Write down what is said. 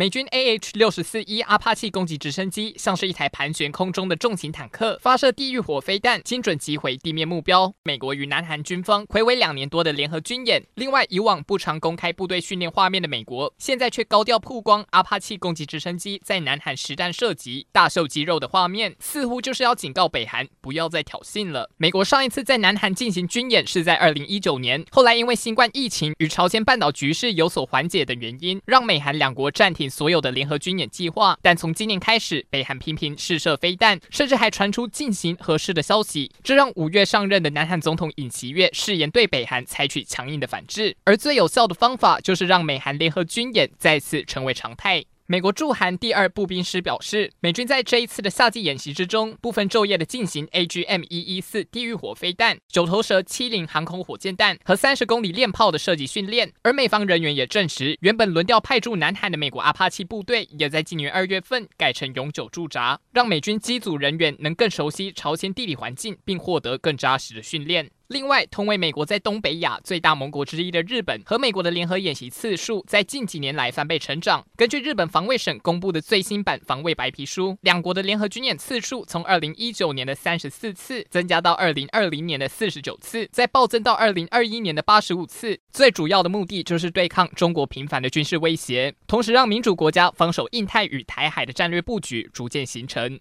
美军 AH 六十四 E 阿帕奇攻击直升机像是一台盘旋空中的重型坦克，发射地狱火飞弹，精准击毁地面目标。美国与南韩军方睽违两年多的联合军演。另外，以往不常公开部队训练画面的美国，现在却高调曝光阿帕奇攻击直升机在南韩实弹射击、大秀肌肉的画面，似乎就是要警告北韩不要再挑衅了。美国上一次在南韩进行军演是在二零一九年，后来因为新冠疫情与朝鲜半岛局势有所缓解等原因，让美韩两国暂停。所有的联合军演计划，但从今年开始，北韩频频试射飞弹，甚至还传出进行核试的消息，这让五月上任的南韩总统尹锡悦誓言对北韩采取强硬的反制，而最有效的方法就是让美韩联合军演再次成为常态。美国驻韩第二步兵师表示，美军在这一次的夏季演习之中，不分昼夜的进行 AGM 一一四地狱火飞弹、九头蛇七零航空火箭弹和三十公里链炮的射击训练。而美方人员也证实，原本轮调派驻南韩的美国阿帕奇部队，也在今年二月份改成永久驻扎，让美军机组人员能更熟悉朝鲜地理环境，并获得更扎实的训练。另外，同为美国在东北亚最大盟国之一的日本和美国的联合演习次数，在近几年来翻倍成长。根据日本防卫省公布的最新版防卫白皮书，两国的联合军演次数从二零一九年的三十四次增加到二零二零年的四十九次，再暴增到二零二一年的八十五次。最主要的目的就是对抗中国频繁的军事威胁，同时让民主国家防守印太与台海的战略布局逐渐形成。